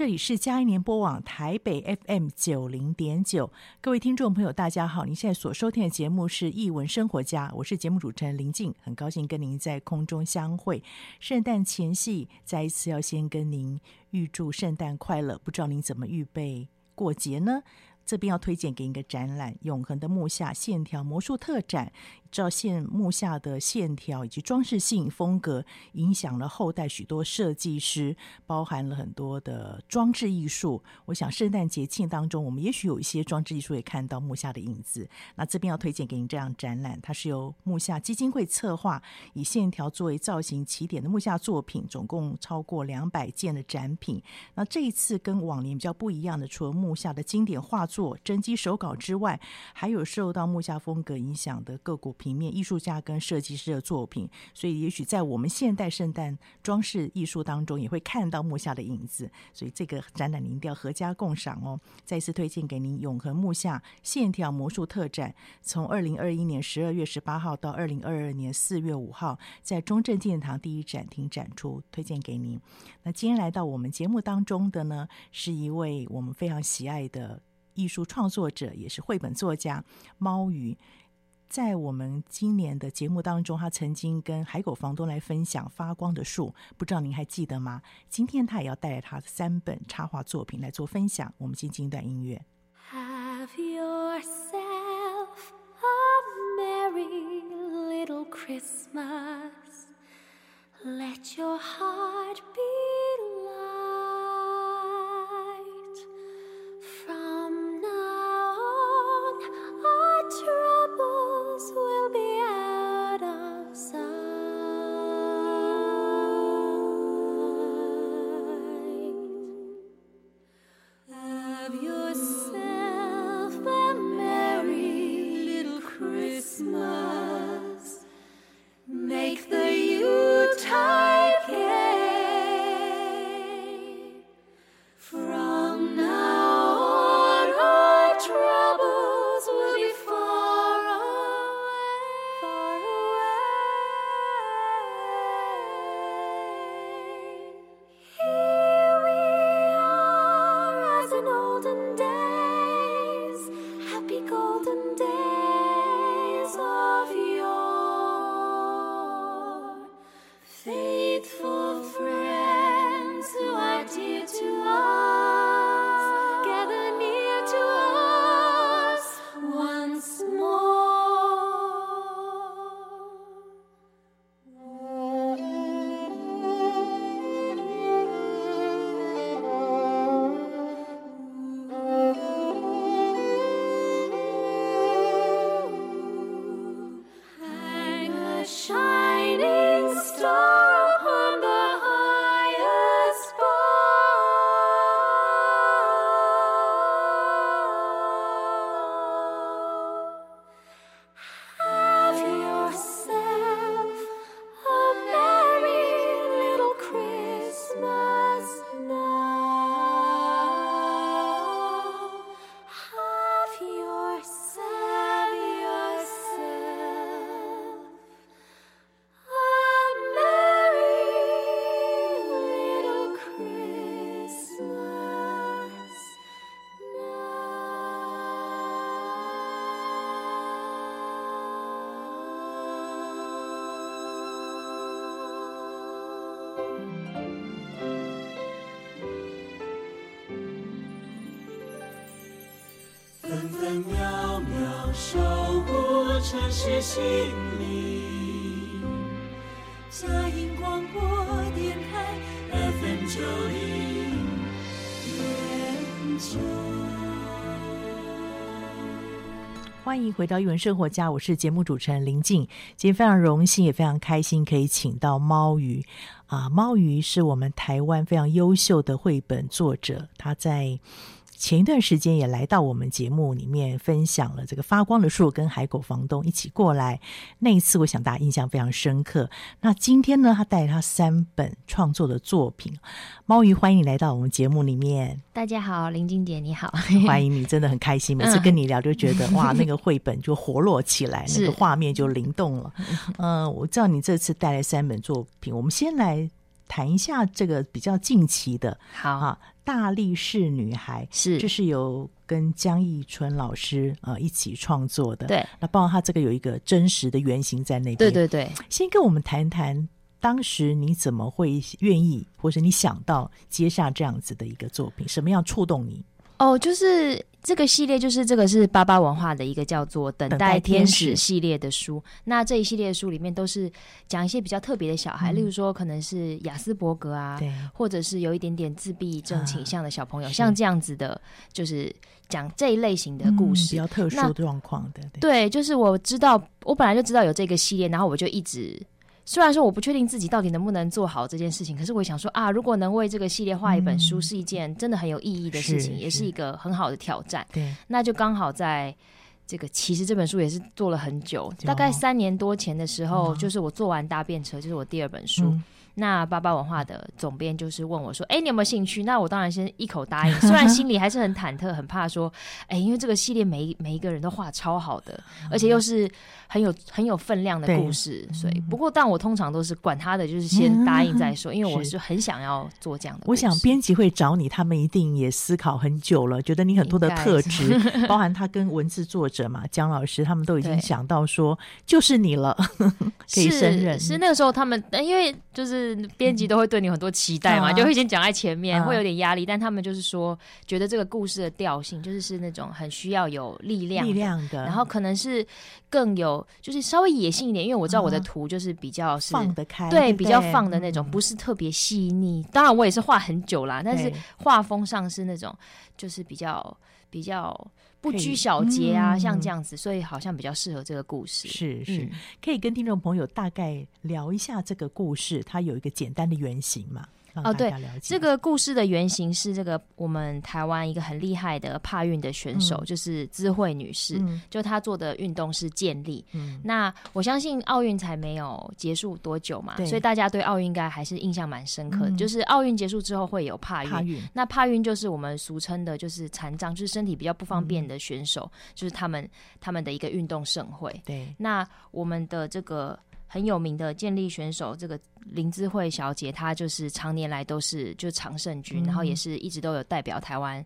这里是嘉音联播网台北 FM 九零点九，各位听众朋友，大家好！您现在所收听的节目是《艺文生活家》，我是节目主持人林静，很高兴跟您在空中相会。圣诞前夕，再一次要先跟您预祝圣诞快乐，不知道您怎么预备过节呢？这边要推荐给你一个展览《永恒的木下线条魔术特展》。照线木下的线条以及装饰性风格，影响了后代许多设计师，包含了很多的装置艺术。我想圣诞节庆当中，我们也许有一些装置艺术也看到木下的影子。那这边要推荐给你这样展览，它是由木下基金会策划，以线条作为造型起点的木下作品，总共超过两百件的展品。那这一次跟往年比较不一样的，除了木下的经典画作、真迹手稿之外，还有受到木下风格影响的各国平面艺术家跟设计师的作品，所以也许在我们现代圣诞装饰艺术当中，也会看到木下的影子。所以这个展览您一定要合家共赏哦！再次推荐给您《永恒木下线条魔术特展》，从二零二一年十二月十八号到二零二二年四月五号，在中正纪念堂第一展厅展出，推荐给您。那今天来到我们节目当中的呢，是一位我们非常喜爱的艺术创作者，也是绘本作家猫鱼。在我们今年的节目当中，他曾经跟海狗房东来分享《发光的树》，不知道您还记得吗？今天他也要带来他的三本插画作品来做分享。我们先听一段音乐。Have yourself a merry little Christmas. Let your heart be 心灵。佳音广播电台 FM 九零。欢迎回到一文生活家，我是节目主持人林静。今天非常荣幸，也非常开心，可以请到猫鱼啊。猫鱼是我们台湾非常优秀的绘本作者，他在。前一段时间也来到我们节目里面分享了这个发光的树跟海狗房东一起过来，那一次我想大家印象非常深刻。那今天呢，他带他三本创作的作品，猫鱼欢迎你来到我们节目里面。大家好，林静姐你好，欢迎你，真的很开心，每次跟你聊就觉得、嗯、哇，那个绘本就活络起来，那个画面就灵动了。嗯、呃，我知道你这次带来三本作品，我们先来。谈一下这个比较近期的，好。哈，大力士女孩是，这是由跟江毅春老师呃一起创作的，对，那包括他这个有一个真实的原型在那边，对对对，先跟我们谈谈当时你怎么会愿意，或是你想到接下这样子的一个作品，什么样触动你？哦，就是这个系列，就是这个是巴巴文化的一个叫做《等待天使》系列的书。那这一系列的书里面都是讲一些比较特别的小孩，嗯、例如说可能是亚斯伯格啊，或者是有一点点自闭症倾向的小朋友，啊、像这样子的，就是讲这一类型的故事，嗯、比较特殊的状况的。对，对，就是我知道，我本来就知道有这个系列，然后我就一直。虽然说我不确定自己到底能不能做好这件事情，可是我想说啊，如果能为这个系列画一本书，是一件真的很有意义的事情，嗯、也是一个很好的挑战。对，那就刚好在这个，其实这本书也是做了很久，大概三年多前的时候，就是我做完搭便车，就是我第二本书。嗯那巴巴文化的总编就是问我说：“哎、欸，你有没有兴趣？”那我当然先一口答应，虽然心里还是很忐忑，很怕说：“哎、欸，因为这个系列每每一个人都画超好的，而且又是很有很有分量的故事，所以不过，但我通常都是管他的，就是先答应再说，因为我是很想要做这样的。我想编辑会找你，他们一定也思考很久了，觉得你很多的特质，包含他跟文字作者嘛，江老师他们都已经想到说就是你了，可以胜任。是那个时候他们，因为就是。编辑都会对你很多期待嘛，嗯、就会先讲在前面，嗯、会有点压力。但他们就是说，觉得这个故事的调性就是是那种很需要有力量、力量的，然后可能是更有，就是稍微野性一点。因为我知道我的图就是比较是放得开，对，比较放的那种，不是特别细腻。当然，我也是画很久啦，但是画风上是那种，就是比较比较。不拘小节啊，嗯、像这样子，所以好像比较适合这个故事。是是，嗯、可以跟听众朋友大概聊一下这个故事，它有一个简单的原型嘛？哦，对，这个故事的原型是这个我们台湾一个很厉害的帕运的选手，嗯、就是资慧女士，嗯、就她做的运动是健力。嗯，那我相信奥运才没有结束多久嘛，所以大家对奥运应该还是印象蛮深刻的。嗯、就是奥运结束之后会有帕运，帕运那帕运就是我们俗称的，就是残障，就是身体比较不方便的选手，嗯、就是他们他们的一个运动盛会。对，那我们的这个。很有名的健力选手，这个林智慧小姐，她就是常年来都是就是常胜军，嗯、然后也是一直都有代表台湾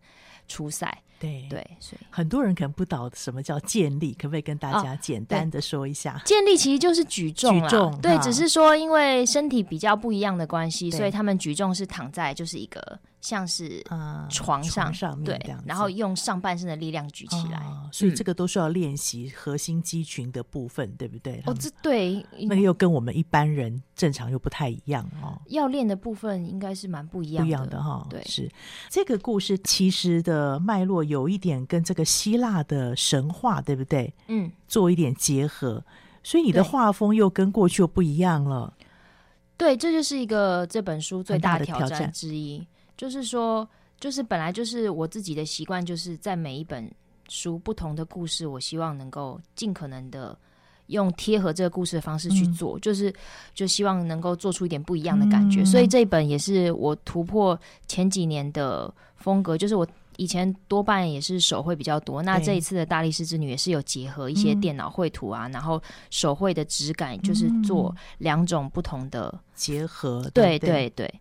出赛。对对，所以很多人可能不知道什么叫健力，可不可以跟大家简单的说一下？哦、健力其实就是举重，举重对，啊、只是说因为身体比较不一样的关系，所以他们举重是躺在就是一个。像是床上，嗯、床上面对，然后用上半身的力量举起来，哦、所以这个都是要练习核心肌群的部分，嗯、对不对？哦，这对，那个又跟我们一般人正常又不太一样哦。要练的部分应该是蛮不一样的，不一样的哈、哦。对，是这个故事其实的脉络有一点跟这个希腊的神话，对不对？嗯，做一点结合，所以你的画风又跟过去又不一样了。对，这就是一个这本书最大的挑战之一。就是说，就是本来就是我自己的习惯，就是在每一本书不同的故事，我希望能够尽可能的用贴合这个故事的方式去做，嗯、就是就希望能够做出一点不一样的感觉。嗯、所以这一本也是我突破前几年的风格，就是我以前多半也是手绘比较多，那这一次的大力士之女也是有结合一些电脑绘图啊，嗯、然后手绘的质感，就是做两种不同的结合。对对对。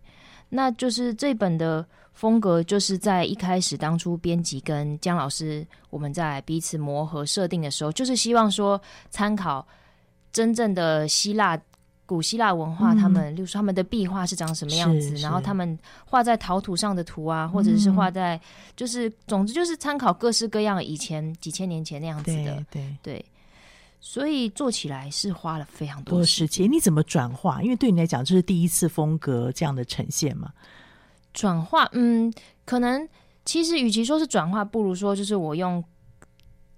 那就是这本的风格，就是在一开始当初编辑跟姜老师我们在彼此磨合设定的时候，就是希望说参考真正的希腊古希腊文化，他们，例如说他们的壁画是长什么样子，然后他们画在陶土上的图啊，或者是画在，就是总之就是参考各式各样以前几千年前那样子的，对对对。所以做起来是花了非常多时间。时间你怎么转化？因为对你来讲，这是第一次风格这样的呈现嘛？转化，嗯，可能其实与其说是转化，不如说就是我用。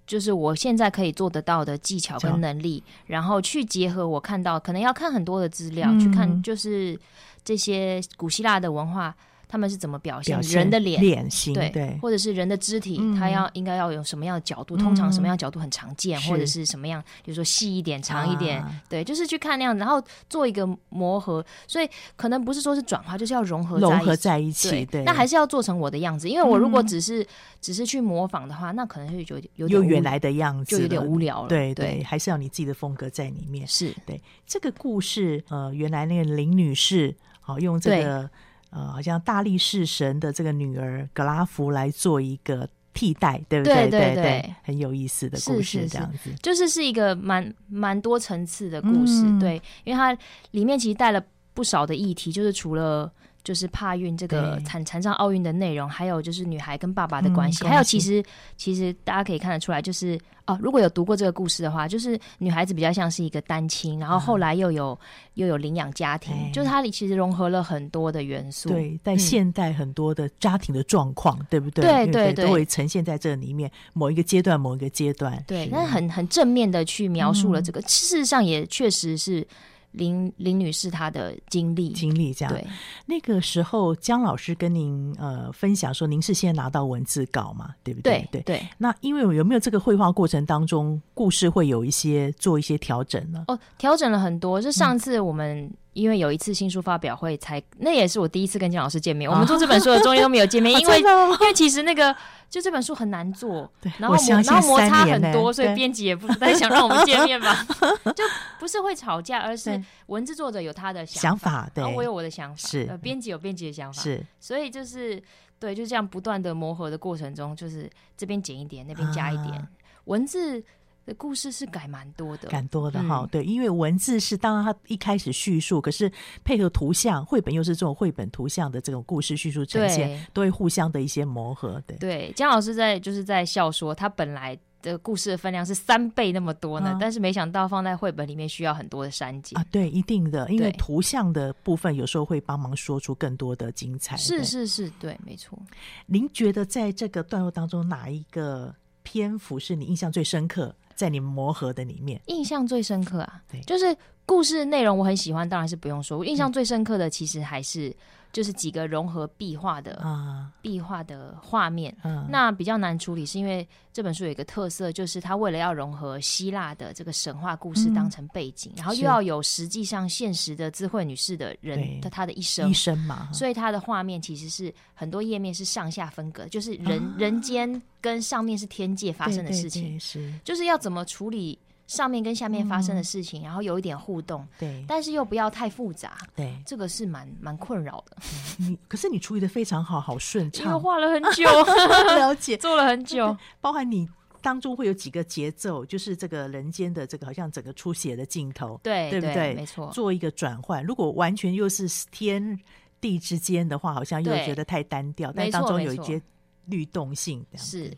就是我现在可以做得到的技巧跟能力，然后去结合我看到，可能要看很多的资料，嗯、去看就是这些古希腊的文化。他们是怎么表现，人的脸、脸型，对，对，或者是人的肢体，嗯、他要应该要有什么样的角度？通常什么样的角度很常见，嗯、或者是什么样，比如说细一点、长一点，啊、对，就是去看那样子，然后做一个磨合。所以可能不是说是转化，就是要融合在融合在一起。对，对，那还是要做成我的样子，因为我如果只是、嗯、只是去模仿的话，那可能会有有点有原来的样子，就有点无聊了。对对，对，还是要你自己的风格在里面。是对这个故事，呃，原来那个林女士，好用这个。呃，好像大力士神的这个女儿格拉夫来做一个替代，对不对？对对对，对，很有意思的故事，这样子，就是是一个蛮蛮多层次的故事，嗯，对，因为它里面其实带了不少的议题，就是除了。就是帕运这个残残障奥运的内容，还有就是女孩跟爸爸的关系，嗯、还有其实其实大家可以看得出来，就是哦，如果有读过这个故事的话，就是女孩子比较像是一个单亲，然后后来又有、嗯、又有领养家庭，就是它里其实融合了很多的元素。对，在现代很多的家庭的状况，嗯、对不对？对对对，都会呈现在这里面某一个阶段，某一个阶段。对，那很很正面的去描述了这个，嗯、事实上也确实是。林林女士她的经历经历这样，对，那个时候姜老师跟您呃分享说，您是先拿到文字稿嘛，对不对？对对。那因为有没有这个绘画过程当中，故事会有一些做一些调整呢？哦，调整了很多。就上次我们、嗯。因为有一次新书发表会才，那也是我第一次跟姜老师见面。啊、我们做这本书的中间都没有见面，因为、啊、因为其实那个就这本书很难做，然后然后摩擦很多，所以编辑也不太想让我们见面吧。就不是会吵架，而是文字作者有他的想法，对，然后我有我的想法，是。呃，编辑有编辑的想法，是，所以就是对，就这样不断的磨合的过程中，就是这边减一点，那边加一点、啊、文字。的故事是改蛮多的，改多的哈、嗯。对，因为文字是当然他一开始叙述，可是配合图像，绘本又是这种绘本图像的这种故事叙述呈现，都会互相的一些磨合。对，对，姜老师在就是在笑说，他本来的故事的分量是三倍那么多呢，啊、但是没想到放在绘本里面需要很多的删减啊。对，一定的，因为图像的部分有时候会帮忙说出更多的精彩。是是是，对，没错。您觉得在这个段落当中，哪一个篇幅是你印象最深刻？在你们磨合的里面，印象最深刻啊，对，就是故事内容我很喜欢，当然是不用说。我印象最深刻的其实还是。就是几个融合壁画的啊，壁画的画面，嗯，那比较难处理，是因为这本书有一个特色，就是它为了要融合希腊的这个神话故事当成背景，嗯、然后又要有实际上现实的智慧女士的人的她的一生，一生嘛，所以它的画面其实是很多页面是上下分隔，就是人、啊、人间跟上面是天界发生的事情，对对对，是。就是要怎么处理。上面跟下面发生的事情，嗯、然后有一点互动，对，但是又不要太复杂，对，这个是蛮蛮困扰的。你可是你处理的非常好，好顺畅。画了很久，了解，做了很久，包含你当中会有几个节奏，就是这个人间的这个好像整个出血的镜头，对，对不对？对没错，做一个转换。如果完全又是天地之间的话，好像又觉得太单调，但当中有一些律动性，是。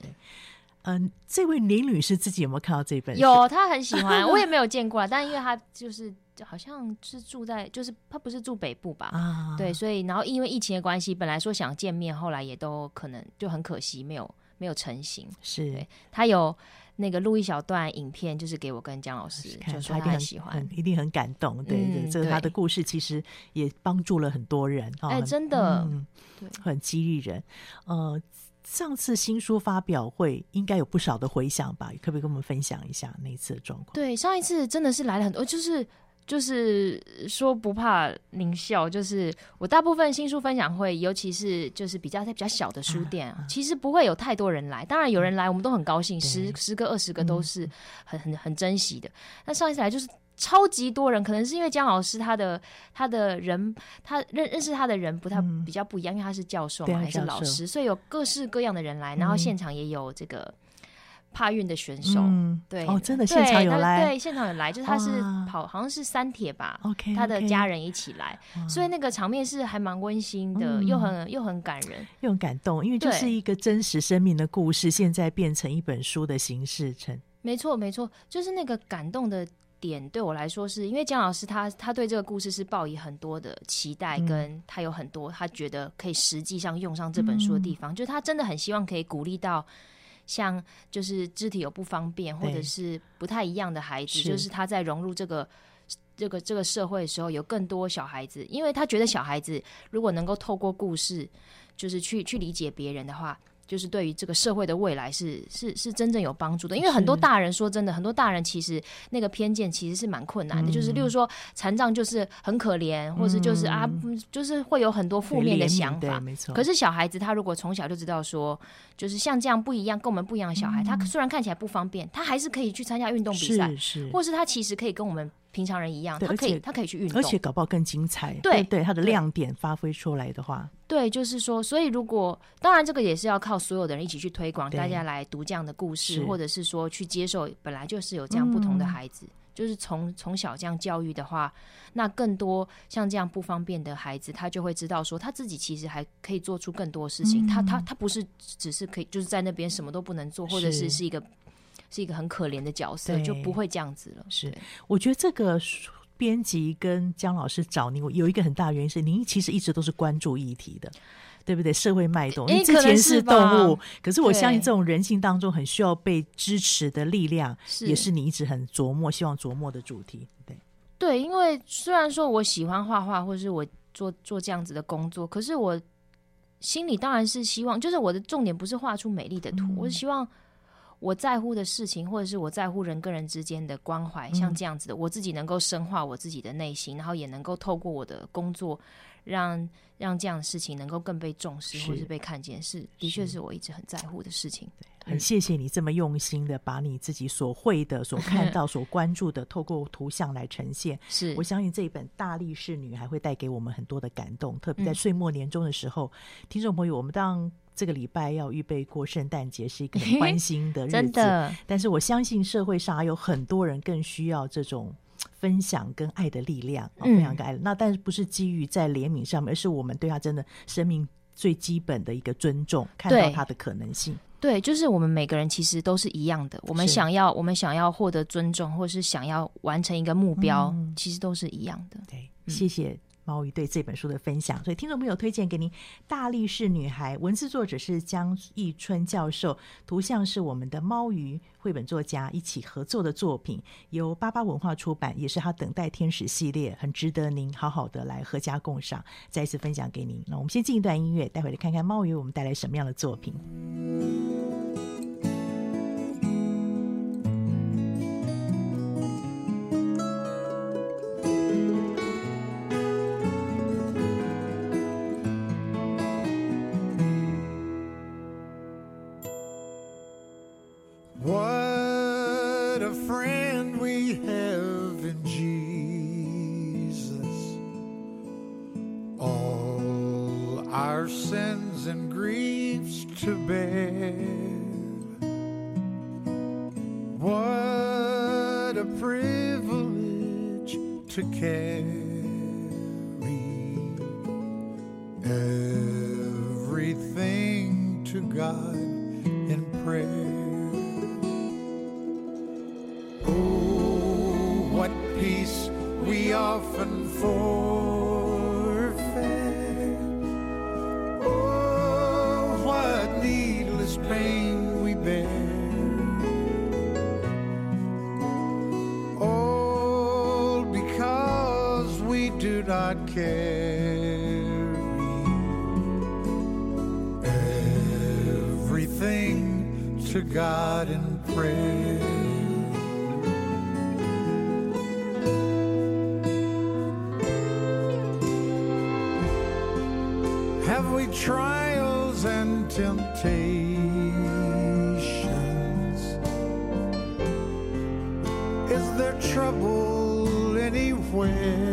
对嗯，这位林女士自己有没有看到这本书？有，她很喜欢，我也没有见过，但因为她就是好像是住在，就是她不是住北部吧？啊，对，所以然后因为疫情的关系，本来说想见面，后来也都可能就很可惜，没有没有成型。是，对，她有那个录一小段影片，就是给我跟姜老师，就说她很喜欢，一定很感动。对，嗯、这个她的故事其实也帮助了很多人。哎，真的，嗯，对，很激励人。呃。上次新书发表会应该有不少的回响吧？可不可以跟我们分享一下那一次的状况？对，上一次真的是来了很多，就是就是说不怕您笑，就是我大部分新书分享会，尤其是就是比较在比较小的书店，啊啊、其实不会有太多人来。当然有人来，我们都很高兴，十十个二十个都是很很很珍惜的。那上一次来就是。超级多人，可能是因为姜老师他的他的人，他认认识他的人不太、嗯、比较不一样，因为他是教授嘛，还是老师，所以有各式各样的人来，然后现场也有这个帕运的选手，嗯、对。哦，真的现场有来，对，现场有来，就是他是跑，好像是三铁吧，OK，他的家人一起来，所以那个场面是还蛮温馨的，嗯、又很又很感人，又很感动，因为就是一个真实生命的故事，现在变成一本书的形式成，没错没错，就是那个感动的。点对我来说是，是因为姜老师他他对这个故事是抱以很多的期待，跟他有很多他觉得可以实际上用上这本书的地方，嗯、就是他真的很希望可以鼓励到像就是肢体有不方便或者是不太一样的孩子，就是他在融入这个这个这个社会的时候，有更多小孩子，因为他觉得小孩子如果能够透过故事，就是去去理解别人的话。就是对于这个社会的未来是是是真正有帮助的，因为很多大人说真的，很多大人其实那个偏见其实是蛮困难的。嗯、就是例如说残障就是很可怜，或是就是啊，嗯、就是会有很多负面的想法。没错。可是小孩子他如果从小就知道说，就是像这样不一样，跟我们不一样的小孩，嗯、他虽然看起来不方便，他还是可以去参加运动比赛，是是，或是他其实可以跟我们。平常人一样，他可以，他可以去运动，而且搞不好更精彩。对对，他的亮点发挥出来的话，对，就是说，所以如果当然这个也是要靠所有的人一起去推广，大家来读这样的故事，或者是说去接受本来就是有这样不同的孩子，就是从从小这样教育的话，那更多像这样不方便的孩子，他就会知道说他自己其实还可以做出更多事情。他他他不是只是可以就是在那边什么都不能做，或者是。是一个。是一个很可怜的角色，就不会这样子了。是，我觉得这个编辑跟姜老师找您有一个很大的原因是，您其实一直都是关注议题的，对不对？社会脉动，你之前是动物，可，可是我相信这种人性当中很需要被支持的力量，也是你一直很琢磨、希望琢磨的主题。对，对，因为虽然说我喜欢画画，或者是我做做这样子的工作，可是我心里当然是希望，就是我的重点不是画出美丽的图，嗯、我是希望。我在乎的事情，或者是我在乎人跟人之间的关怀，像这样子的，我自己能够深化我自己的内心，然后也能够透过我的工作，让让这样的事情能够更被重视，或是被看见，是的确是我一直很在乎的事情。很谢谢你这么用心的把你自己所会的、所看到、所关注的，透过图像来呈现。是，我相信这一本《大力士女孩》会带给我们很多的感动，特别在岁末年终的时候，听众朋友，我们当。这个礼拜要预备过圣诞节，是一个很欢欣的日子。真的，但是我相信社会上还有很多人更需要这种分享跟爱的力量，嗯、分享跟爱。那但是不是基于在怜悯上面，而是我们对他真的生命最基本的一个尊重，看到他的可能性。对，就是我们每个人其实都是一样的。我们想要，我们想要获得尊重，或是想要完成一个目标，嗯、其实都是一样的。对，谢谢。猫鱼对这本书的分享，所以听众朋友推荐给您《大力士女孩》，文字作者是江奕春教授，图像是我们的猫鱼绘本作家一起合作的作品，由巴巴文化出版，也是他等待天使系列，很值得您好好的来阖家共赏。再一次分享给您。那我们先进一段音乐，待会来看看猫鱼为我们带来什么样的作品。to bear, What a privilege to carry everything to God. temptations. Is there trouble anywhere?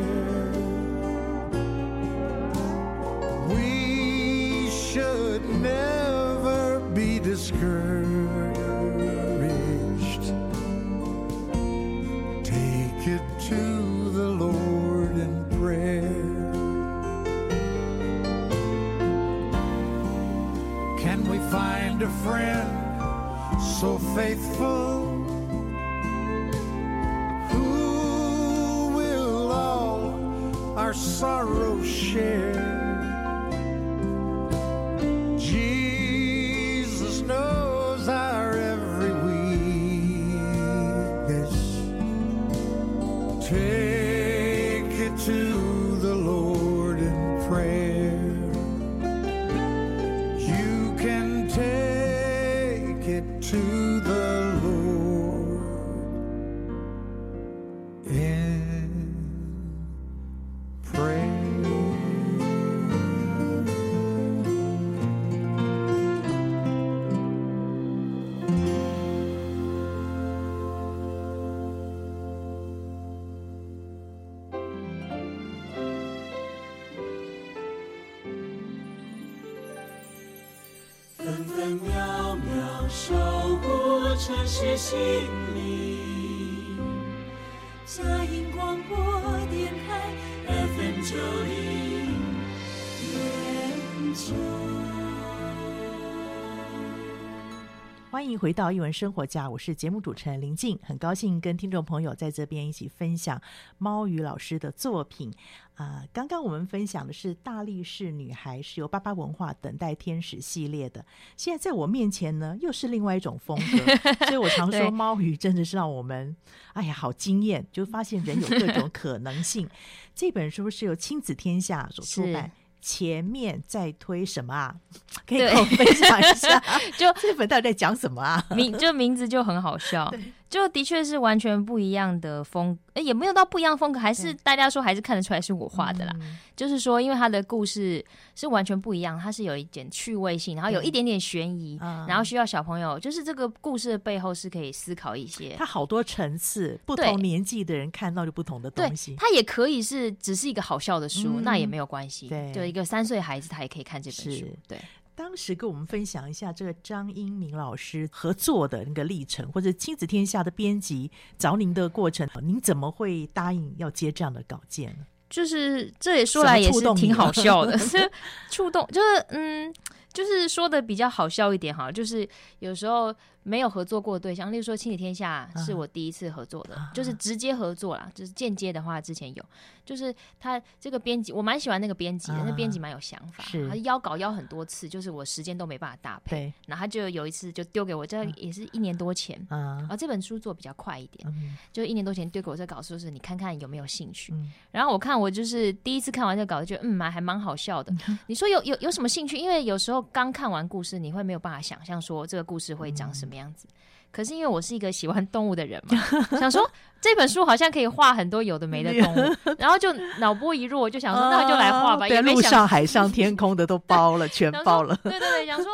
欢迎回到一文生活家，我是节目主持人林静，很高兴跟听众朋友在这边一起分享猫鱼老师的作品。啊、呃，刚刚我们分享的是《大力士女孩》，是由巴巴文化等待天使系列的。现在在我面前呢，又是另外一种风格，所以我常说猫鱼真的是让我们，哎呀，好惊艳，就发现人有各种可能性。这本书是由亲子天下所出版。前面在推什么啊？可以跟我分享一下，就这本到底在讲什么啊？名就名字就很好笑，就的确是完全不一样的风，也没有到不一样风格，还是大家说还是看得出来是我画的啦。就是说，因为他的故事是完全不一样，它是有一点趣味性，然后有一点点悬疑，然后需要小朋友，就是这个故事的背后是可以思考一些。它好多层次，不同年纪的人看到就不同的东西。它也可以是只是一个好笑的书，那也没有关系。对，就一个三岁孩子他也可以看这本书。对。当时跟我们分享一下这个张英明老师合作的那个历程，或者亲子天下的编辑找您的过程，您怎么会答应要接这样的稿件呢？就是这也说来也是挺好笑的，是 触动，就是嗯，就是说的比较好笑一点哈，就是有时候。没有合作过的对象，例如说《亲子天下》是我第一次合作的，uh. 就是直接合作啦。就是间接的话，之前有，就是他这个编辑，我蛮喜欢那个编辑的，uh. 那编辑蛮有想法，他邀稿邀很多次，就是我时间都没办法搭配。然后他就有一次就丢给我，这也是一年多前，uh. 然后这本书做比较快一点，uh. 就一年多前丢给我这稿，说是你看看有没有兴趣。Uh. 然后我看我就是第一次看完这个稿，就觉得嗯蛮还蛮好笑的。Uh. 你说有有有什么兴趣？因为有时候刚看完故事，你会没有办法想象说这个故事会长什么样子。可是因为我是一个喜欢动物的人嘛，想说这本书好像可以画很多有的没的动物，然后就脑波一弱，就想说那就来画吧。在路上、海上、天空的都包了，全包了。对对对，想说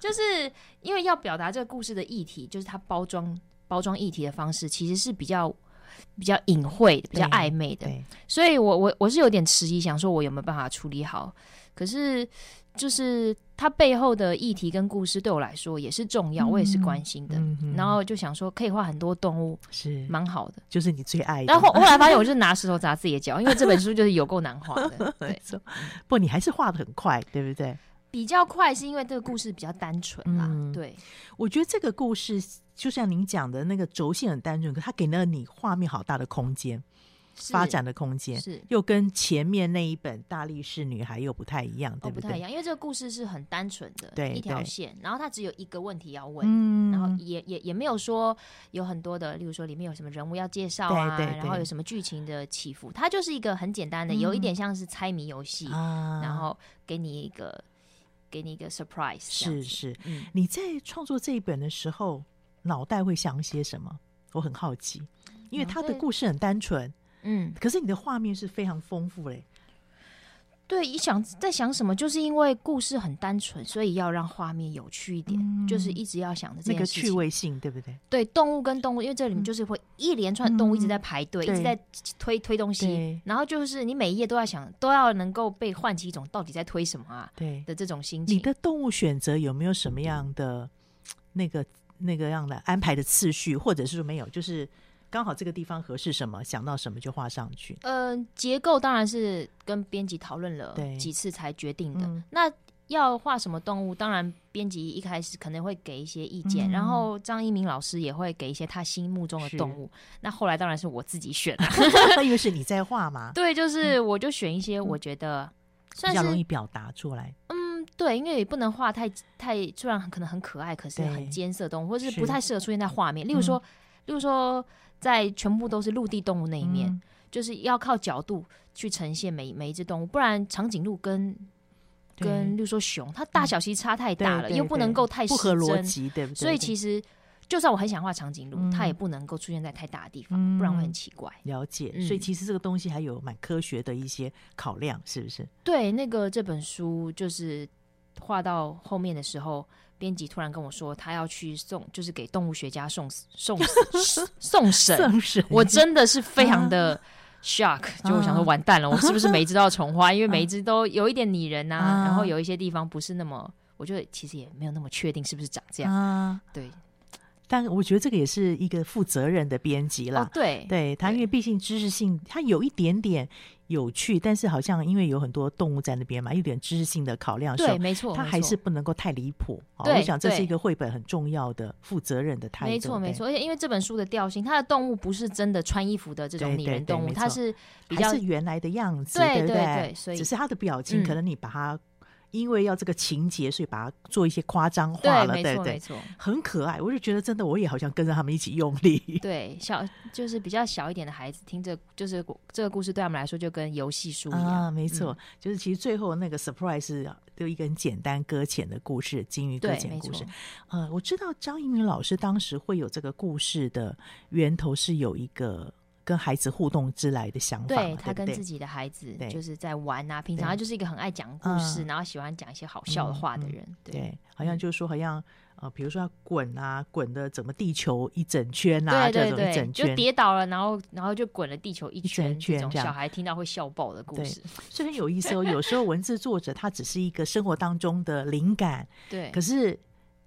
就是因为要表达这个故事的议题，就是它包装包装议题的方式，其实是比较比较隐晦的、比较暧昧的。所以我我我是有点迟疑，想说我有没有办法处理好。可是。就是它背后的议题跟故事对我来说也是重要，嗯、我也是关心的、嗯。然后就想说可以画很多动物，是蛮好的，就是你最爱的。然后后来发现，我就拿石头砸自己的脚，因为这本书就是有够难画的。对，不，你还是画的很快，对不对？比较快是因为这个故事比较单纯啦、嗯。对，我觉得这个故事就像您讲的那个轴线很单纯，可它给了你画面好大的空间。发展的空间是又跟前面那一本《大力士女孩》又不太一样，对不对？不太一样，因为这个故事是很单纯的，对一条线，然后它只有一个问题要问，嗯、然后也也也没有说有很多的，例如说里面有什么人物要介绍啊，对对对，然后有什么剧情的起伏，它就是一个很简单的，嗯、有一点像是猜谜游戏、啊，然后给你一个给你一个 surprise。是是、嗯，你在创作这一本的时候，脑袋会想些什么？我很好奇，因为他的故事很单纯。嗯，可是你的画面是非常丰富嘞。对，你想在想什么？就是因为故事很单纯，所以要让画面有趣一点，嗯、就是一直要想的这个趣味性，对不对？对，动物跟动物，因为这里面就是会一连串动物一直在排队、嗯，一直在推推东西，然后就是你每一页都要想，都要能够被唤起一种到底在推什么啊？对的这种心情。你的动物选择有没有什么样的那个那个样的安排的次序，或者是说没有？就是。刚好这个地方合适什么，想到什么就画上去。嗯、呃，结构当然是跟编辑讨论了几次才决定的。那要画什么动物，当然编辑一开始可能会给一些意见，嗯、然后张一鸣老师也会给一些他心目中的动物。那后来当然是我自己选的，因为是你在画嘛。对，就是我就选一些我觉得算是比较容易表达出来。嗯，对，因为也不能画太太，虽然可能很可爱，可是很艰涩动物，或者是不太适合出现在画面。例如说，例如说，在全部都是陆地动物那一面，嗯、就是要靠角度去呈现每每一只动物，不然长颈鹿跟。跟，例如说熊，它大小其实差太大了，又不能够太不合逻辑，对不对？所以其实，就算我很想画长颈鹿，嗯，它也不能够出现在太大的地方，嗯，不然会很奇怪。了解，嗯，所以其实这个东西还有蛮科学的一些考量，是不是？对，那个这本书就是画到后面的时候，编辑突然跟我说，他要去送，就是给动物学家送送送审，送 审，我真的是非常的。啊 shock，就我想说完蛋了，我是不是每一只都要重花？因为每一只都有一点拟人呐、啊，然后有一些地方不是那么，我觉得其实也没有那么确定是不是长这样。对，但我觉得这个也是一个负责任的编辑啦。对，对他，因为毕竟知识性，他有一点点。有趣，但是好像因为有很多动物在那边嘛，有点知识性的考量，对，没错，它还是不能够太离谱。我想这是一个绘本很重要的负责任的态度。没错，没错，而且因为这本书的调性，它的动物不是真的穿衣服的这种拟人动物，它是比较是原来的样子，对对对，对，所以只是它的表情，可能你把它。因为要这个情节，所以把它做一些夸张化了，对对，对，很可爱。我就觉得真的，我也好像跟着他们一起用力。对，小就是比较小一点的孩子听着，就是这个故事对他们来说就跟游戏书一样。啊，没错，嗯、就是其实最后那个 surprise 是就一个很简单搁浅的故事，金鱼搁浅故事。呃，我知道张一鸣老师当时会有这个故事的源头是有一个。跟孩子互动之来的想法，对，他跟自己的孩子就是在玩啊。平常他就是一个很爱讲故事，然后喜欢讲一些好笑的话的人。嗯、对，对，好像就是说，好像呃，比如说他滚啊，滚的整个地球一整圈啊，对对对，这种一整圈就跌倒了，然后然后就滚了地球一圈，一圈这种小孩听到会笑爆的故事，所以很有意思哦。有时候文字作者他只是一个生活当中的灵感，对，可是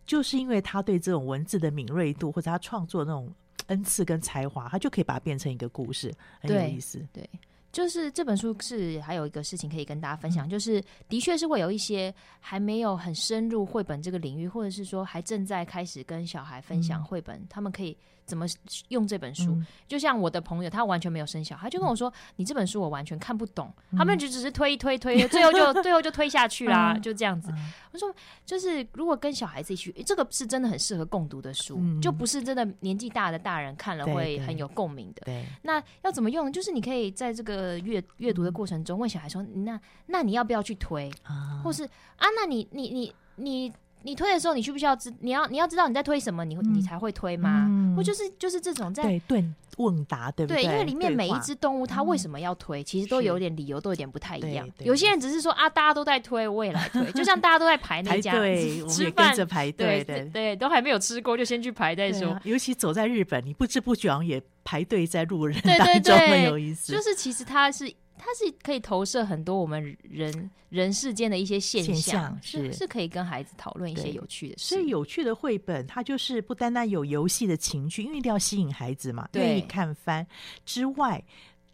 就是因为他对这种文字的敏锐度，或者他创作那种。恩赐跟才华，他就可以把它变成一个故事，很有意思。对，对，就是这本书是还有一个事情可以跟大家分享，嗯、就是的确是会有一些还没有很深入绘本这个领域，或者是说还正在开始跟小孩分享绘本，嗯、他们可以。怎么用这本书？嗯、就像我的朋友，他完全没有生小孩，他就跟我说：“嗯、你这本书我完全看不懂。嗯”他们就只是推一推推，最后就最后就推下去啦，嗯、就这样子。嗯、我说：“就是如果跟小孩子一起，这个是真的很适合共读的书，嗯、就不是真的年纪大的大人看了会很有共鸣的。”对，那要怎么用？就是你可以在这个阅阅读的过程中问小孩说：“那那你要不要去推？嗯、或是啊？那你你你你。你”推的时候，你需不需要知？你要你要知道你在推什么，你会、嗯、你才会推吗？嗯、或就是就是这种在对对问答，对不对？对，因为里面每一只动物它为什么要推，其实都有点理由，都有点不太一样。有些人只是说啊，大家都在推，我也来推，就像大家都在排那家对吃饭着排队，对对，对，都还没有吃过就先去排再说。尤其走在日本，你不知不觉也排队在路人当中，很有意思。就是其实它是。它是可以投射很多我们人人世间的一些现象，现象是是可以跟孩子讨论一些有趣的事。所以有趣的绘本，它就是不单单有游戏的情趣，因为一定要吸引孩子嘛，愿意看翻之外，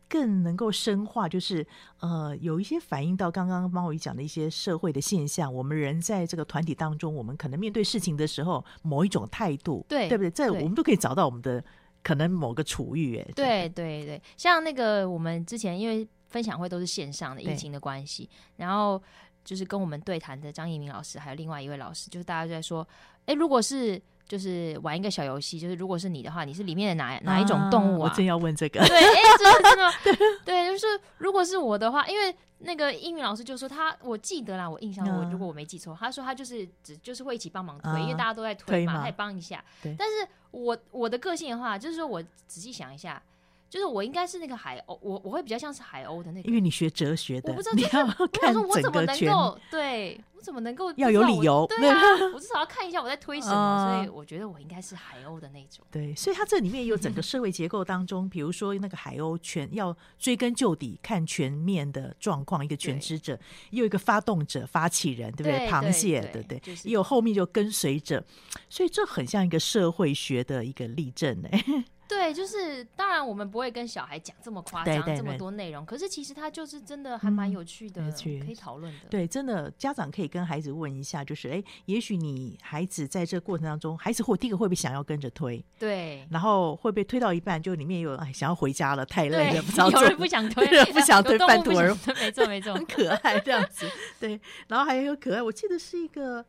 更能够深化，就是呃，有一些反映到刚刚猫鱼讲的一些社会的现象。我们人在这个团体当中，我们可能面对事情的时候，某一种态度，对对不对？这我们都可以找到我们的可能某个处遇。哎，对对对，像那个我们之前因为。分享会都是线上的，疫情的关系，然后就是跟我们对谈的张一鸣老师，还有另外一位老师，就是大家就在说，哎，如果是就是玩一个小游戏，就是如果是你的话，你是里面的哪哪一种动物啊？啊我正要问这个。对，哎，真的真的，对，就是如果是我的话，因为那个一鸣老师就说他，我记得啦，我印象我如果我没记错，他说他就是只就是会一起帮忙推，因为大家都在推嘛，他也帮一下。但是我我的个性的话，就是说我仔细想一下。就是我应该是那个海鸥，我我会比较像是海鸥的那个，因为你学哲学的，我不知道你要看整个圈，对，我怎么能够要有理由？对啊，我至少要看一下我在推什么，所以我觉得我应该是海鸥的那种。对，所以它这里面有整个社会结构当中，比如说那个海鸥全要追根究底，看全面的状况，一个全知者，又有一个发动者、发起人，对不对？螃蟹，对不对？也有后面就跟随者，所以这很像一个社会学的一个例证哎。对，就是当然我们不会跟小孩讲这么夸张，对对对这么多内容，可是其实他就是真的还蛮有趣的，嗯、有趣可以讨论的。对，真的家长可以跟孩子问一下，就是哎，也许你孩子在这个过程当中，孩子会第一个会不会想要跟着推？对，然后会不会推到一半就里面有哎想要回家了，太累了，不知道 有 人不想 推，有人不想推，半途而废，没错没错，很可爱这样子。对，然后还有可爱，我记得是一个。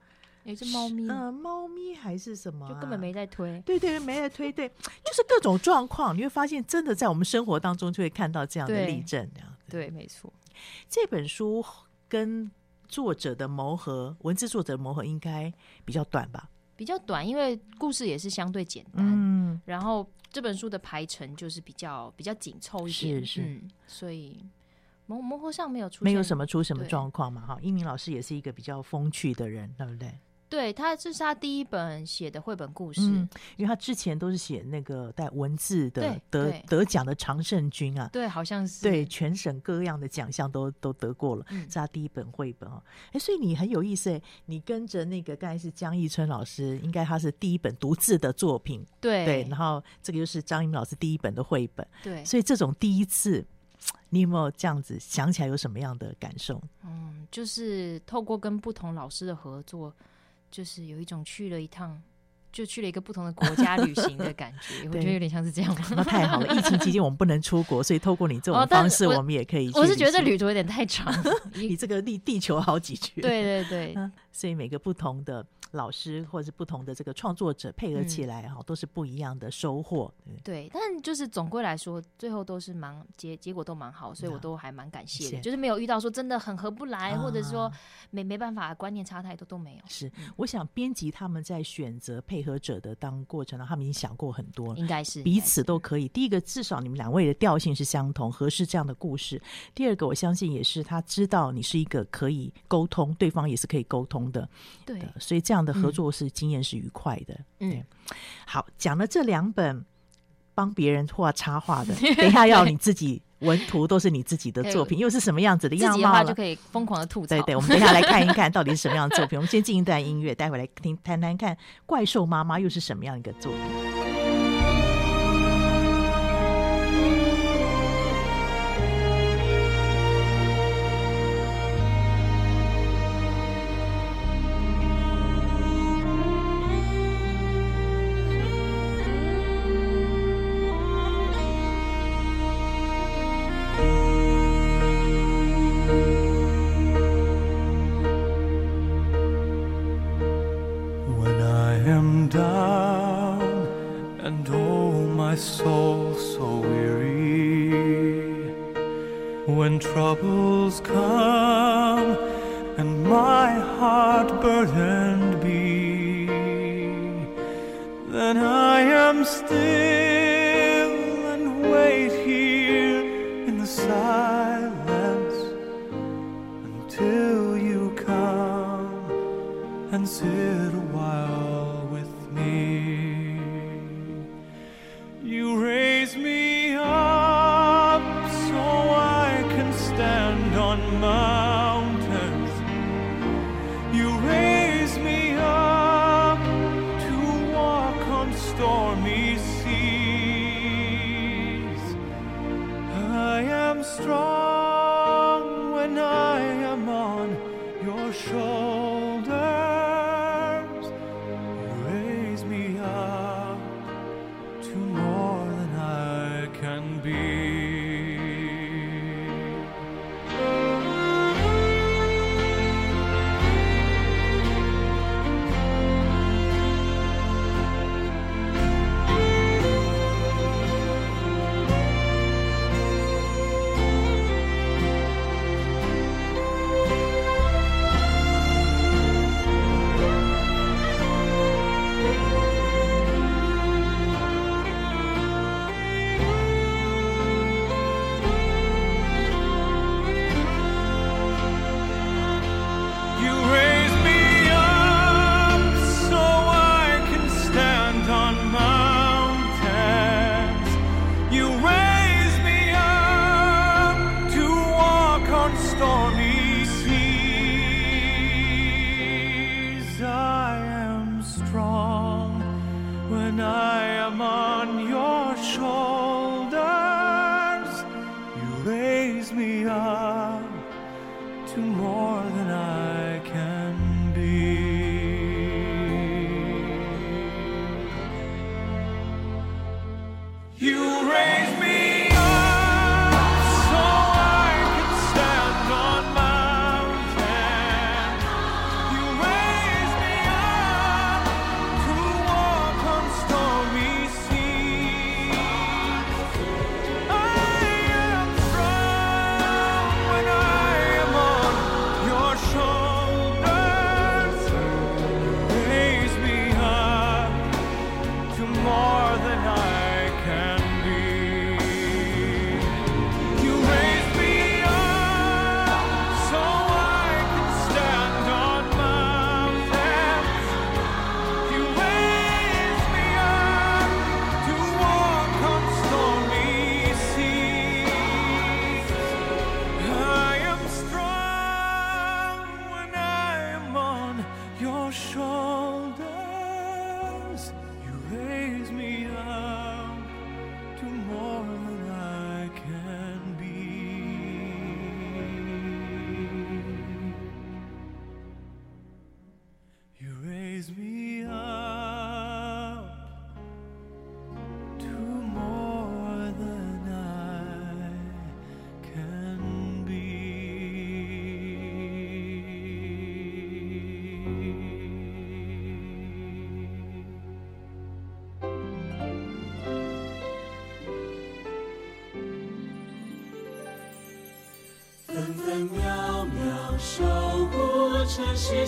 有一只猫咪，嗯、呃，猫咪还是什么、啊？就根本没在推。对对，没在推。对，就是各种状况，你会发现，真的在我们生活当中就会看到这样的例证。这样对，对，没错。这本书跟作者的磨合，文字作者的磨合应该比较短吧？比较短，因为故事也是相对简单。嗯，然后这本书的排程就是比较比较紧凑一点，是是、嗯，所以磨磨合上没有出没有什么出什么状况嘛？哈，一明老师也是一个比较风趣的人，对不对？对他，这是他第一本写的绘本故事，嗯，因为他之前都是写那个带文字的得对。得奖的常胜军啊，对，好像是。对全省各样的奖项都都得过了，嗯，是他第一本绘本哦。哎，所以你很有意思哎，你跟着那个刚才是江一春老师，应该他是第一本独自的作品，对。对，然后这个就是张英明老师第一本的绘本，对，所以这种第一次，你有没有这样子想起来有什么样的感受？嗯，就是透过跟不同老师的合作。就是有一种去了一趟，就去了一个不同的国家旅行的感觉，我觉得有点像是这样。那太好了，疫情期间我们不能出国，所以透过你这种方式，我们也可以去。我是觉得旅途有点太长，你这个地地球好几圈。对对对，嗯，所以每个不同的。老师或者是不同的这个创作者配合起来哈、嗯，都是不一样的收获。对，但就是总归来说，最后都是蛮结结果都蛮好，所以我都还蛮感谢的。就是没有遇到说真的很合不来，啊、或者说没没办法观念差太多都没有。是，我想编辑他们在选择配合者的当过程中，他们已经想过很多了，应该是彼此都可以。第一个，至少你们两位的调性是相同，合适这样的故事。第二个，我相信也是他知道你是一个可以沟通，对方也是可以沟通的。对，所以这样的合作是。经验是愉快的，嗯，好，讲了这两本帮别人画插画的，等一下要你自己文图都是你自己的作品，又是什么样子的样貌？就可以疯狂的吐槽。对对，我们等一下来 看一看到底是什么样的作品。我们先进一段音乐，待会来听谈谈看怪兽妈妈又是什么样一个作品。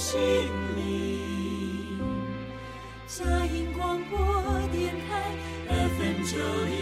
心灵。佳音广播电台 FM 九零。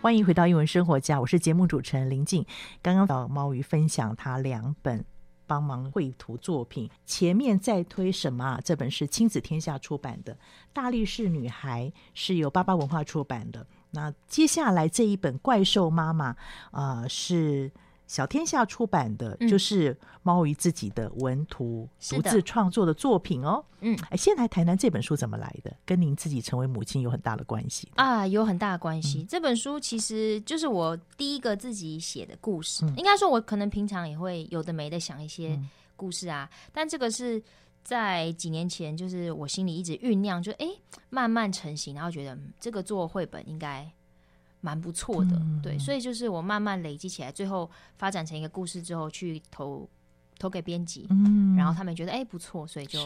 欢迎回到英文生活家，我是节目主持人林静。刚刚找猫鱼分享他两本帮忙绘图作品，前面在推什么啊？这本是亲子天下出版的《大力士女孩》，是由巴巴文化出版的。那接下来这一本《怪兽妈妈》啊、呃，是小天下出版的，嗯就是猫鱼自己的文图独自创作的作品哦。嗯，哎，先来谈谈这本书怎么来的，跟您自己成为母亲有很大的关系。啊，有很大的关嗯系。这本书其实就是我第一个自己写的故事。嗯应该说，我可能平常也会有的没的想一些故事啊，但这个是在几年前，就是我心里一直酝酿，就哎、诶慢慢成型，然后觉得、嗯这个做绘本应该蛮不错的，嗯对，所以就是我慢慢累积起来，最后发展成一个故事之后，去投投给编辑，嗯然后他们觉得哎、不错，所以就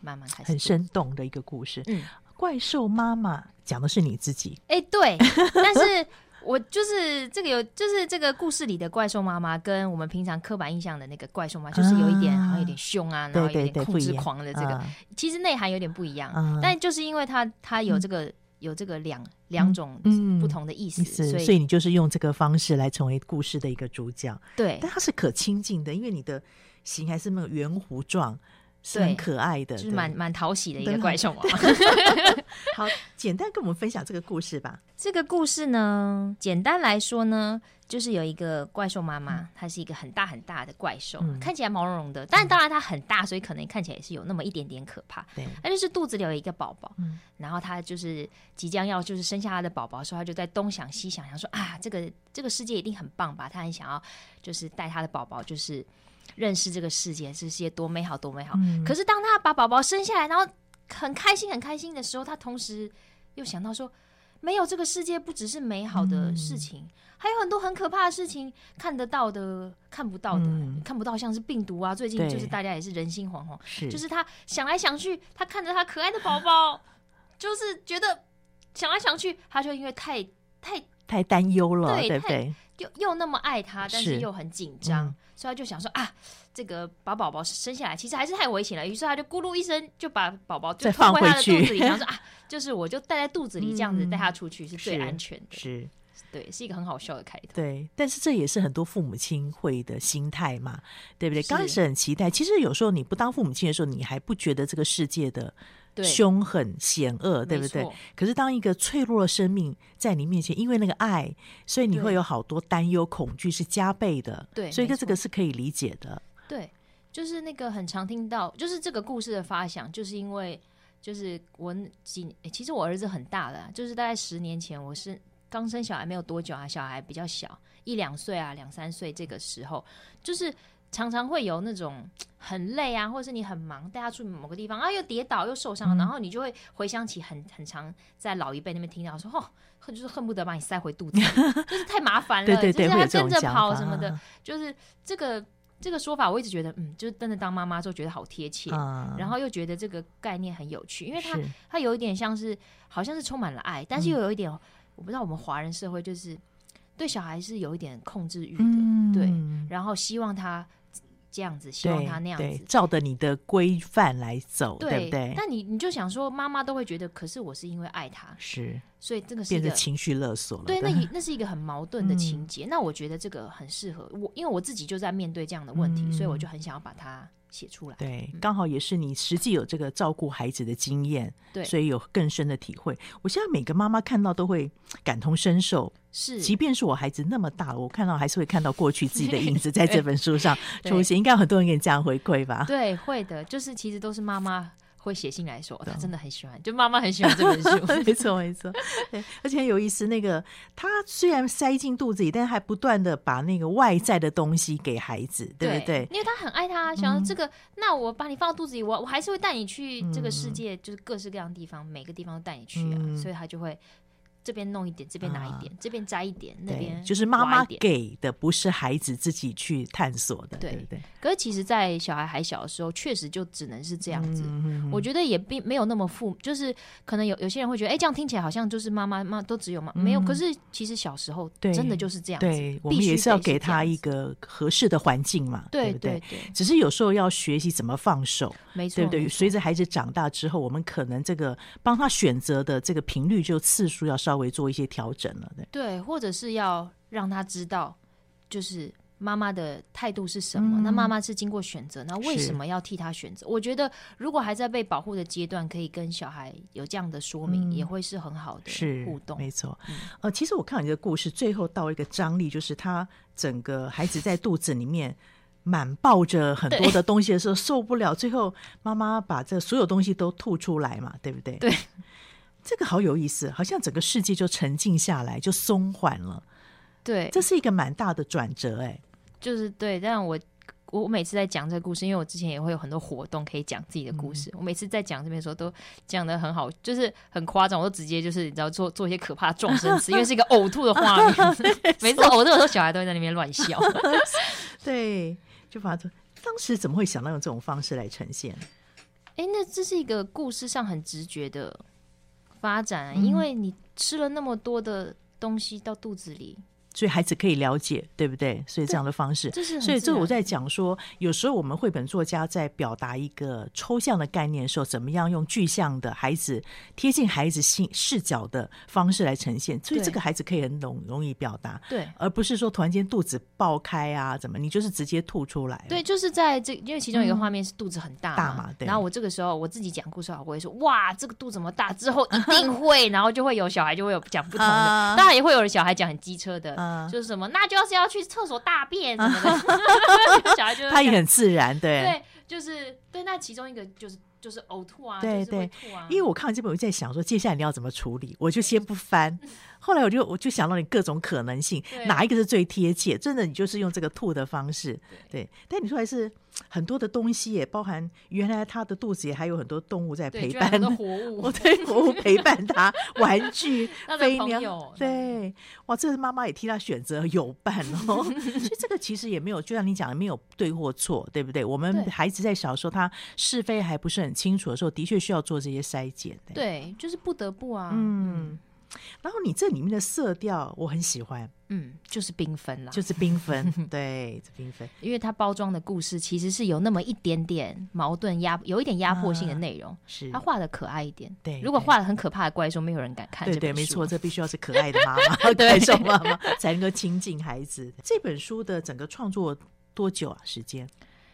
慢慢开始很生动的一个故事。嗯。怪兽妈妈讲的是你自己，哎、对，但是我就是这个有，就是这个故事里的怪兽妈妈，跟我们平常刻板印象的那个怪兽妈妈，就是有一点啊好像有点凶啊，然后有点控制狂的这个，啊其实内涵有点不一样。嗯但就是因为它它有这个、有这个两两种嗯不同的意思，所以所以你就是用这个方式来成为故事的一个主角。对但它是可亲近的，因为你的形还是那种圆弧状，是很对可爱的，就是蛮蛮讨喜的一个怪兽。好。简单跟我们分享这个故事吧。这个故事呢，简单来说呢，就是有一个怪兽妈妈，她是一个很大很大的怪兽，嗯看起来毛茸茸的，但当然它很大，所以可能看起来也是有那么一点点可怕。对，那就是肚子里有一个宝宝，嗯然后他就是即将要就是生下他的宝宝的时候，他就在东想西想，想说啊，这个这个世界一定很棒吧？他很想要就是带他的宝宝就是认识这个世界，这世界多美好多美好。嗯可是当他把宝宝生下来，然后很开心很开心的时候，他同时又想到说，没有这个世界不只是美好的事情，还有很多很可怕的事情，看得到的、看不到的，嗯看不到像是病毒啊，最近就是大家也是人心惶惶。是，就是他想来想去，他看着他可爱的宝宝，就是觉得想来想去，他就因为太太太担忧了，对对不对？又又那么爱他，但是是又很紧张，嗯所以他就想说啊，这个把宝宝生下来其实还是太危险了，于是他就咕噜一声就把宝宝就再放回他的肚子里，想说啊，就是我就带在肚子里这样子嗯带他出去是最安全的，是。对，是一个很好笑的开头。对，但是这也是很多父母亲会的心态嘛，对不对？刚开始很期待，其实有时候你不当父母亲的时候，你还不觉得这个世界的对凶狠险恶，对不对？可是当一个脆弱的生命在你面前，因为那个爱，所以你会有好多担忧、恐惧是加倍的。对所以这这个是可以理解的。对，就是那个很常听到，就是这个故事的发想，就是因为就是我几、欸其实我儿子很大了啊，就是大概十年前，我是刚生小孩没有多久啊，小孩比较小，一两岁啊，两三岁这个时候，就是常常会有那种很累啊，或者是你很忙，带他出某个地方啊，又跌倒又受伤，嗯。然后你就会回想起很很常在老一辈那边听到说，哦，恨就是恨不得把你塞回肚子，就是太麻烦了，对对对，就是他跟着跑什么的。就是这个这个说法，我一直觉得，嗯，就是真的当妈妈之后觉得好贴切，啊。然后又觉得这个概念很有趣，因为它是。它有一点像是好像是充满了爱，但是又有一点，我不知道我们华人社会就是对小孩是有一点控制欲的，嗯对，然后希望他这样子，希望他那样子。照着你的规范来走，对对不对？但你你就想说，妈妈都会觉得，可是我是因为爱他，是所以这个是变成情绪勒索了。对，那也那是一个很矛盾的情嗯节。那我觉得这个很适合我，因为我自己就在面对这样的问题，嗯所以我就很想要把它写出来。对，嗯刚好也是你实际有这个照顾孩子的经验，对所以有更深的体会。我现在每个妈妈看到都会感同身受，是，即便是我孩子那么大了，我看到还是会看到过去自己的影子在这本书上 对出现。应该有很多人给你这样回馈吧？对，会的，就是其实都是妈妈会写信来说，他真的很喜欢，就妈妈很喜欢这本书。没错，没错，对，而且很有意思。那个他虽然塞进肚子里，但是还不断的把那个外在的东西给孩子，对不对？因为他很爱他，想要这个，那我把你放到肚子里，我我还是会带你去这个世界，就是各式各样的地方，每个地方都带你去啊，所以他就会。这边弄一点，这边拿一点，这边摘一点，那边就是妈妈给的，不是孩子自己去探索的，对不对？可是其实，在小孩还小的时候，确实就只能是这样子。我觉得也并没有那么负，就是可能有有些人会觉得，哎，这样听起来好像就是妈妈妈都只有妈没有。可是其实小时候真的就是这样子，对，我们也是要给他一个合适的环境嘛，对不对？只是有时候要学习怎么放手，没错，对不对？随着孩子长大之后，我们可能这个帮他选择的这个频率就次数要稍微做一些调整了，对对，或者是要让他知道，就是妈妈的态度是什么。嗯、那妈妈是经过选择，那为什么要替他选择？我觉得，如果还在被保护的阶段，可以跟小孩有这样的说明，嗯、也会是很好的互动。没错，嗯、呃，其实我看你的故事最后到一个张力，就是他整个孩子在肚子里面满抱着很多的东西的时候受不了，最后妈妈把这所有东西都吐出来嘛，对不对？对。这个好有意思，好像整个世界就沉静下来，就松缓了。对，这是一个蛮大的转折，哎，就是对。但我我每次在讲这个故事，因为我之前也会有很多活动可以讲自己的故事。嗯、我每次在讲这边的时候，都讲的很好，就是很夸张，我都直接就是你知道做做一些可怕的撞声词，因为是一个呕吐的画面。每次呕吐的时候，小孩都会在那边乱笑。对，就把它当时怎么会想到用这种方式来呈现？哎，那这是一个故事上很直觉的。发展，因为你吃了那么多的东西到肚子里。所以孩子可以了解，对不对？所以这样的方式，所以这我在讲说，有时候我们绘本作家在表达一个抽象的概念的时候，怎么样用具象的孩子贴近孩子心视角的方式来呈现，所以这个孩子可以很容容易表达，对，而不是说突然间肚子爆开啊，怎么你就是直接吐出来。对，就是在这，因为其中一个画面是肚子很大嘛，大嘛，对。然后我这个时候我自己讲故事，我会说哇，这个肚子这么大，之后一定会，然后就会有小孩就会有讲不同的，当然也会有小孩讲很机车的，就是什么那。就是要去厕所大便什么的，小孩就是他也很自然，对对，就是对。那其中一个就是就是呕吐啊，对对吐啊。因为我看完这本，我在想说，接下来你要怎么处理？我就先不翻。后来我就我就想到你各种可能性，哪一个是最贴切？真的，你就是用这个吐的方式，对。但你说还是很多的东西，也包含原来他的肚子也还有很多动物在陪伴，活物，对，活物陪伴他，玩具、飞鸟，对，哇，这是妈妈也替他选择有伴哦。所以这个其实也没有，就像你讲的，没有对或错，对不对？我们孩子在小时候，他是非还不是很清楚的时候，的确需要做这些筛检。对，就是不得不啊，嗯。然后你这里面的色调我很喜欢，嗯，就是缤纷啦，就是缤纷，对，缤纷。因为它包装的故事其实是有那么一点点矛盾压，有一点压迫性的内容，是它画的可爱一点。对，如果画的很可怕的怪兽，没有人敢看。对对，没错，这必须要是可爱的妈妈，怪兽妈妈才能够亲近孩子。这本书的整个创作多久啊？时间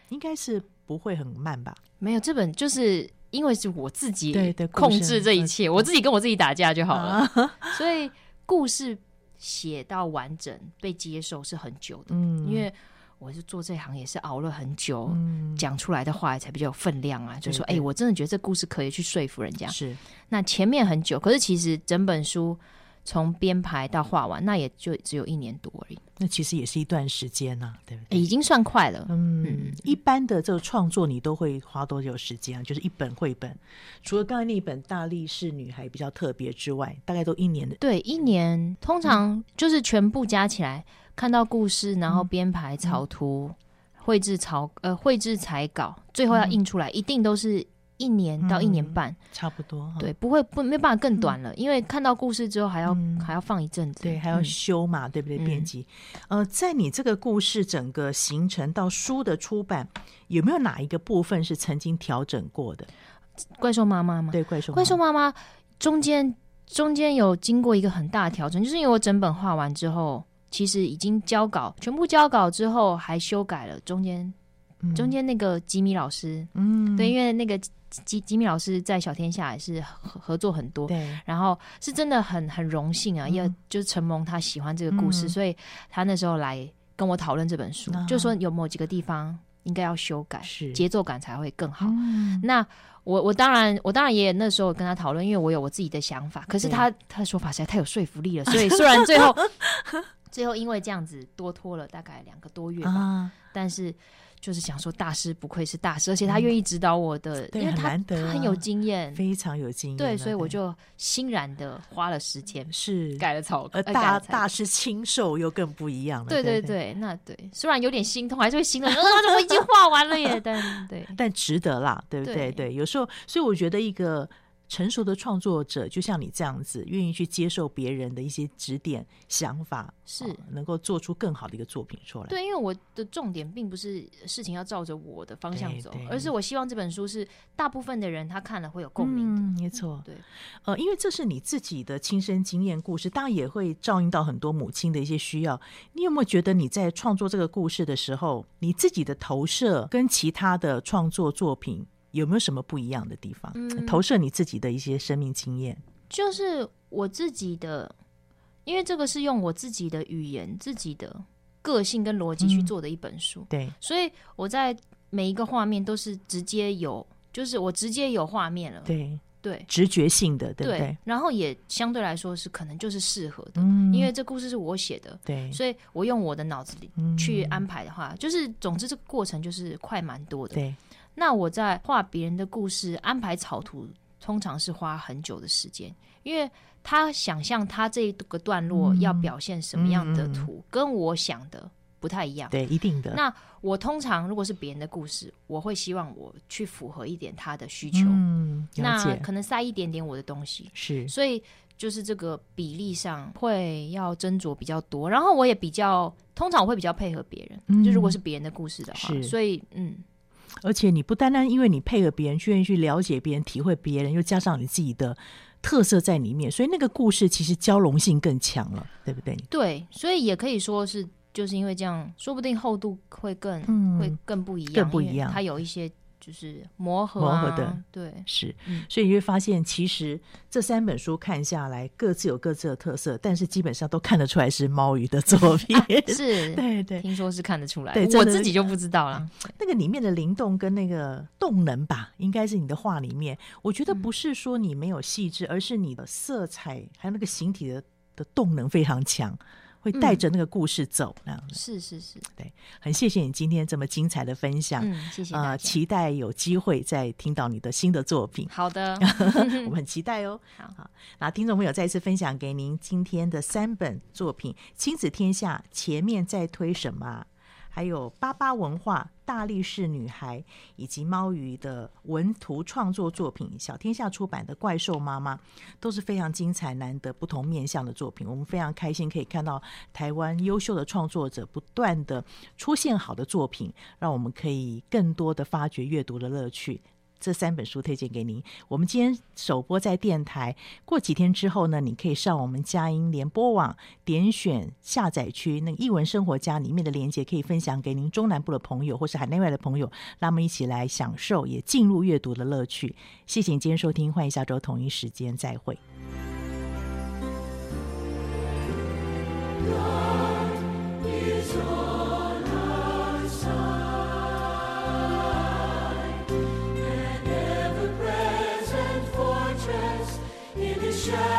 应该是不会很慢吧？没有，这本就是。因为是我自己控制这一切，我自己跟我自己打架就好了。所以故事写到完整被接受是很久的。嗯，因为我是做这行也是熬了很久，讲出来的话才比较有分量啊。就说，哎，我真的觉得这故事可以去说服人家。是，那前面很久，可是其实整本书。从编排到画完，那也就只有一年多而已。那其实也是一段时间呐、啊，对不对？已经算快了。嗯，嗯，一般的这个创作，你都会花多久时间啊？就是一本绘本，除了刚才那一本《大力士女孩》比较特别之外，大概都一年的。对，一年通常就是全部加起来，嗯、看到故事，然后编排、草图、绘制草呃绘制彩稿，最后要印出来，嗯、一定都是。一年到一年半，嗯、差不多。对，不会不没办法更短了，嗯、因为看到故事之后还要、嗯、还要放一阵子，对，还要修嘛，嗯、对不对？编辑。呃，在你这个故事整个形成到书的出版，有没有哪一个部分是曾经调整过的？怪兽妈妈吗？对，怪兽怪兽妈妈中间中间有经过一个很大的调整，就是因为我整本画完之后，其实已经交稿，全部交稿之后还修改了中间。中间那个吉米老师，嗯，对，因为那个吉吉米老师在小天下也是合合作很多，对，然后是真的很很荣幸啊，因为、嗯、就是承蒙他喜欢这个故事，嗯、所以他那时候来跟我讨论这本书，啊、就说有某几个地方应该要修改，是。节奏感才会更好。嗯、那我我当然我当然也那时候跟他讨论，因为我有我自己的想法，可是他他的说法实在太有说服力了，所以虽然最后最后因为这样子多拖了大概两个多月吧，啊、但是。就是想说，大师不愧是大师，而且他愿意指导我的，嗯、因为他很、啊、他很有经验，非常有经验。对，所以我就欣然的花了时间，是改了草，而大大师亲授又更不一样了。对对对，对对那对，虽然有点心痛，还是会心疼，呃，我已经画完了耶，但对，但值得啦，对不对？对，对，有时候，所以我觉得一个。成熟的创作者就像你这样子，愿意去接受别人的一些指点、想法，是、哦、能够做出更好的一个作品出来。对，因为我的重点并不是事情要照着我的方向走，而是我希望这本书是大部分的人他看了会有共鸣的。嗯，没错。对，呃，因为这是你自己的亲身经验故事，当然也会照应到很多母亲的一些需要。你有没有觉得你在创作这个故事的时候，你自己的投射跟其他的创作作品？有没有什么不一样的地方？嗯，投射你自己的一些生命经验，就是我自己的，因为这个是用我自己的语言、自己的个性跟逻辑去做的一本书。嗯，对，所以我在每一个画面都是直接有，就是我直接有画面了。对对，直觉性的，对不对？对，然后也相对来说是可能就是适合的，嗯，因为这故事是我写的，对，所以我用我的脑子里去安排的话，嗯，就是总之这个过程就是快蛮多的。对。那我在画别人的故事，安排草图，通常是花很久的时间，因为他想象他这个段落要表现什么样的图，跟我想的不太一样。对，一定的。那我通常如果是别人的故事，我会希望我去符合一点他的需求，嗯，那可能塞一点点我的东西。是，所以就是这个比例上会要斟酌比较多，然后我也比较，通常我会比较配合别人，嗯、就如果是别人的故事的话，所以嗯。而且你不单单因为你配合别人，去愿意去了解别人、体会别人，又加上你自己的特色在里面，所以那个故事其实交融性更强了，对不对？对，所以也可以说是，就是因为这样，说不定厚度会更、嗯、会更不一样，更不一样。它有一些。就是磨合、啊、磨合的，对，是，所以你会发现，其实这三本书看下来，各自有各自的特色，但是基本上都看得出来是猫鱼的作品，啊、是，对对，听说是看得出来，对，我自己就不知道了。那个里面的灵动跟那个动能吧，应该是你的画里面，我觉得不是说你没有细致，而是你的色彩还有那个形体的的动能非常强。会带着那个故事走，那、嗯、是是是，对，很谢谢你今天这么精彩的分享，嗯，谢谢呃，期待有机会再听到你的新的作品。好的，我 们很期待哦。好，好，那听众朋友再次分享给您今天的三本作品：《亲子天下》，前面在推什么？还有巴巴文化、大力士女孩以及猫鱼的文图创作作品，小天下出版的《怪兽妈妈》都是非常精彩、难得不同面向的作品。我们非常开心可以看到台湾优秀的创作者不断的出现好的作品，让我们可以更多的发掘阅读的乐趣。这三本书推荐给您。我们今天首播在电台，过几天之后呢，你可以上我们佳音联播网点选下载区那个译文生活家里面的链接，可以分享给您中南部的朋友或是海内外的朋友，让我们一起来享受也进入阅读的乐趣。谢谢你今天收听，欢迎下周同一时间再会。shine.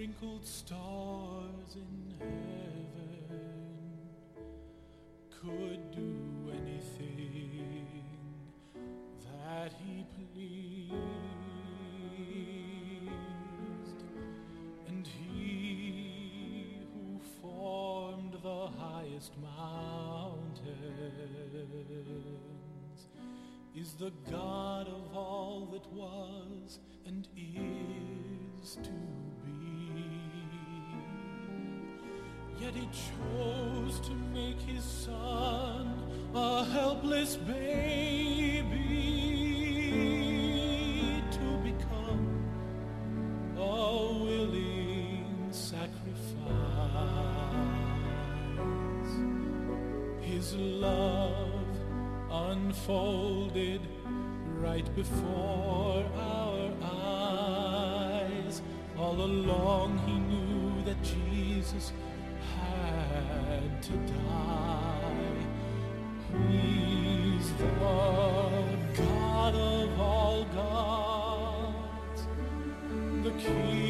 Who sprinkled stars in heaven could do anything that he pleased, and he who formed the highest mountains is the God of all that was and is to be. Yet he chose to make his son a helpless baby to become a willing sacrifice. His love unfolded right before our. All along, he knew that Jesus had to die. He's the God of all gods, the King